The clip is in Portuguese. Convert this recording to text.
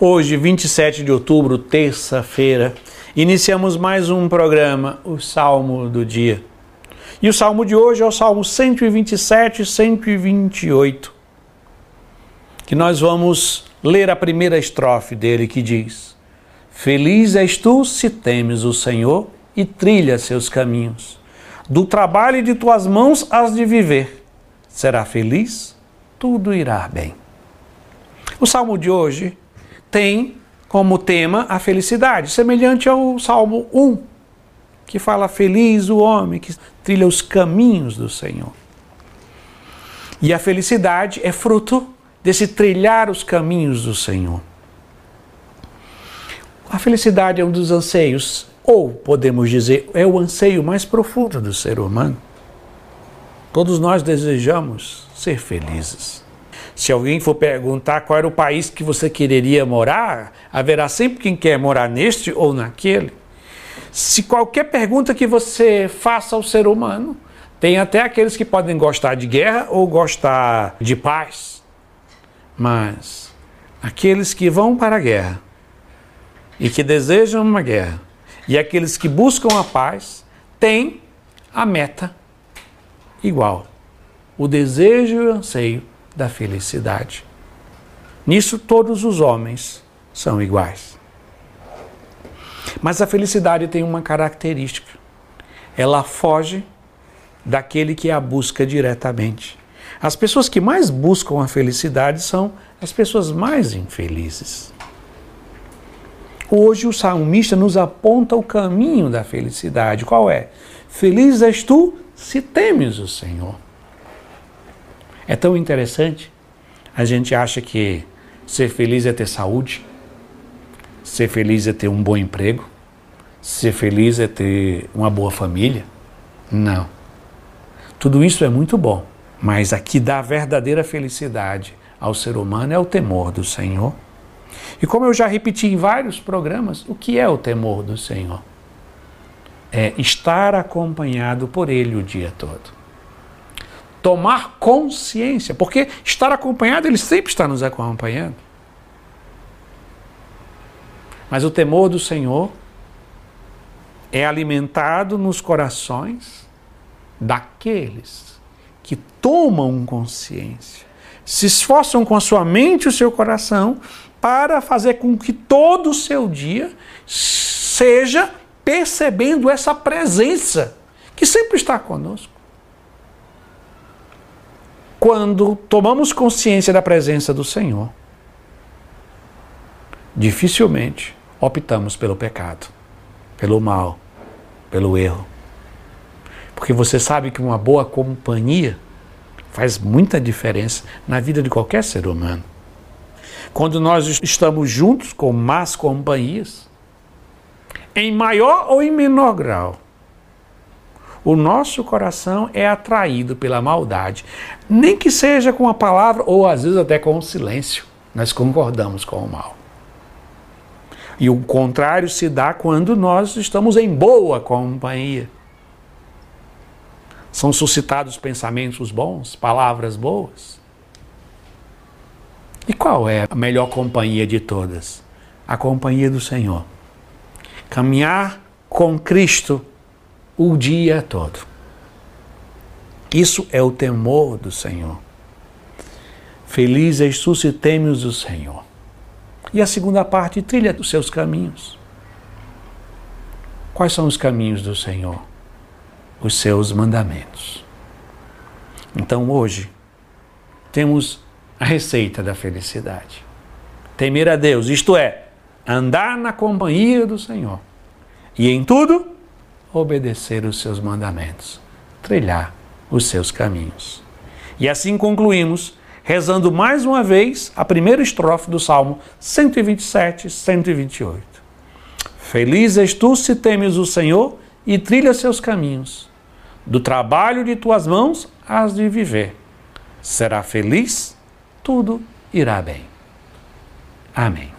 Hoje, 27 de outubro, terça-feira, iniciamos mais um programa, o Salmo do Dia. E o salmo de hoje é o Salmo 127 e 128, que nós vamos ler a primeira estrofe dele que diz: Feliz és tu se temes o Senhor e trilha seus caminhos. Do trabalho de tuas mãos has de viver. Será feliz, tudo irá bem. O salmo de hoje tem como tema a felicidade, semelhante ao Salmo 1, que fala: Feliz o homem que trilha os caminhos do Senhor. E a felicidade é fruto desse trilhar os caminhos do Senhor. A felicidade é um dos anseios, ou podemos dizer, é o anseio mais profundo do ser humano. Todos nós desejamos ser felizes. Se alguém for perguntar qual era o país que você quereria morar, haverá sempre quem quer morar neste ou naquele. Se qualquer pergunta que você faça ao ser humano, tem até aqueles que podem gostar de guerra ou gostar de paz. Mas aqueles que vão para a guerra e que desejam uma guerra, e aqueles que buscam a paz, têm a meta igual: o desejo e o anseio da felicidade. Nisso, todos os homens são iguais. Mas a felicidade tem uma característica: ela foge daquele que a busca diretamente. As pessoas que mais buscam a felicidade são as pessoas mais infelizes. Hoje o salmista nos aponta o caminho da felicidade. Qual é? Feliz és tu se temes o Senhor. É tão interessante. A gente acha que ser feliz é ter saúde, ser feliz é ter um bom emprego, ser feliz é ter uma boa família. Não. Tudo isso é muito bom, mas a que dá verdadeira felicidade ao ser humano é o temor do Senhor. E como eu já repeti em vários programas, o que é o temor do Senhor? É estar acompanhado por Ele o dia todo tomar consciência, porque estar acompanhado, ele sempre está nos acompanhando. Mas o temor do Senhor é alimentado nos corações daqueles que tomam consciência, se esforçam com a sua mente e o seu coração para fazer com que todo o seu dia seja percebendo essa presença que sempre está conosco quando tomamos consciência da presença do Senhor, dificilmente optamos pelo pecado, pelo mal, pelo erro. Porque você sabe que uma boa companhia faz muita diferença na vida de qualquer ser humano. Quando nós estamos juntos com más companhias, em maior ou em menor grau, o nosso coração é atraído pela maldade, nem que seja com a palavra ou às vezes até com o silêncio. Nós concordamos com o mal. E o contrário se dá quando nós estamos em boa companhia. São suscitados pensamentos bons, palavras boas. E qual é a melhor companhia de todas? A companhia do Senhor. Caminhar com Cristo o dia todo. Isso é o temor do Senhor. Feliz és tu se temes o Senhor. E a segunda parte, trilha os seus caminhos. Quais são os caminhos do Senhor? Os seus mandamentos. Então hoje temos a receita da felicidade. Temer a Deus, isto é, andar na companhia do Senhor. E em tudo, obedecer os seus mandamentos, trilhar os seus caminhos. E assim concluímos, rezando mais uma vez a primeira estrofe do Salmo 127, 128. Feliz és tu se temes o Senhor e trilha seus caminhos. Do trabalho de tuas mãos has de viver. Será feliz, tudo irá bem. Amém.